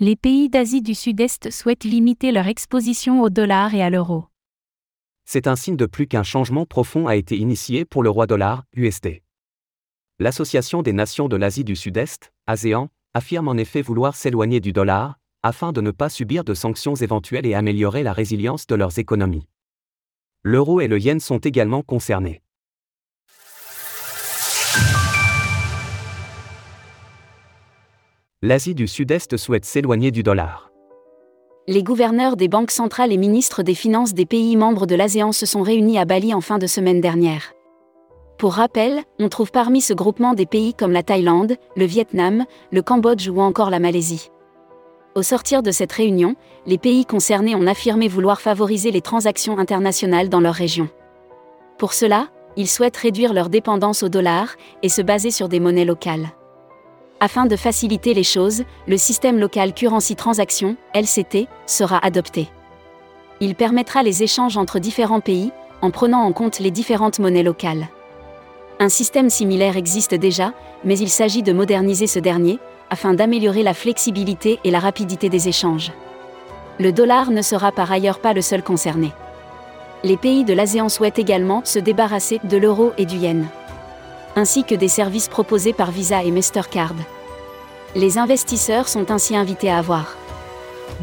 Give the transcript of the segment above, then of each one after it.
Les pays d'Asie du Sud-Est souhaitent limiter leur exposition au dollar et à l'euro. C'est un signe de plus qu'un changement profond a été initié pour le roi dollar, USD. L'Association des nations de l'Asie du Sud-Est, ASEAN, affirme en effet vouloir s'éloigner du dollar, afin de ne pas subir de sanctions éventuelles et améliorer la résilience de leurs économies. L'euro et le yen sont également concernés. L'Asie du Sud-Est souhaite s'éloigner du dollar. Les gouverneurs des banques centrales et ministres des finances des pays membres de l'ASEAN se sont réunis à Bali en fin de semaine dernière. Pour rappel, on trouve parmi ce groupement des pays comme la Thaïlande, le Vietnam, le Cambodge ou encore la Malaisie. Au sortir de cette réunion, les pays concernés ont affirmé vouloir favoriser les transactions internationales dans leur région. Pour cela, ils souhaitent réduire leur dépendance au dollar et se baser sur des monnaies locales. Afin de faciliter les choses, le système local Currency Transaction, LCT, sera adopté. Il permettra les échanges entre différents pays, en prenant en compte les différentes monnaies locales. Un système similaire existe déjà, mais il s'agit de moderniser ce dernier, afin d'améliorer la flexibilité et la rapidité des échanges. Le dollar ne sera par ailleurs pas le seul concerné. Les pays de l'ASEAN souhaitent également se débarrasser de l'euro et du yen ainsi que des services proposés par Visa et Mastercard. Les investisseurs sont ainsi invités à avoir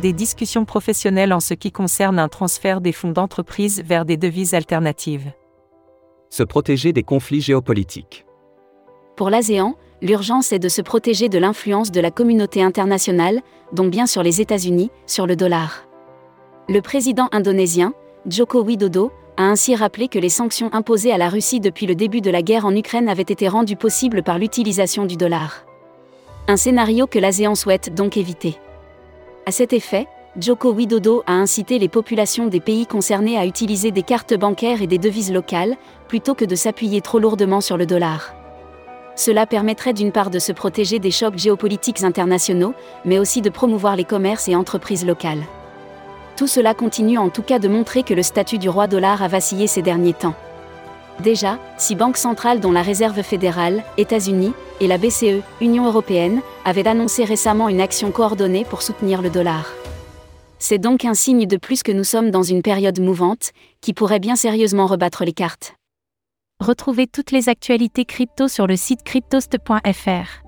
des discussions professionnelles en ce qui concerne un transfert des fonds d'entreprise vers des devises alternatives. Se protéger des conflits géopolitiques. Pour l'ASEAN, l'urgence est de se protéger de l'influence de la communauté internationale, dont bien sûr les États-Unis, sur le dollar. Le président indonésien, Joko Widodo, a ainsi rappelé que les sanctions imposées à la Russie depuis le début de la guerre en Ukraine avaient été rendues possibles par l'utilisation du dollar. Un scénario que l'ASEAN souhaite donc éviter. À cet effet, Joko Widodo a incité les populations des pays concernés à utiliser des cartes bancaires et des devises locales, plutôt que de s'appuyer trop lourdement sur le dollar. Cela permettrait d'une part de se protéger des chocs géopolitiques internationaux, mais aussi de promouvoir les commerces et entreprises locales. Tout cela continue en tout cas de montrer que le statut du roi dollar a vacillé ces derniers temps. Déjà, six banques centrales dont la Réserve fédérale, États-Unis, et la BCE, Union européenne, avaient annoncé récemment une action coordonnée pour soutenir le dollar. C'est donc un signe de plus que nous sommes dans une période mouvante, qui pourrait bien sérieusement rebattre les cartes. Retrouvez toutes les actualités crypto sur le site cryptost.fr.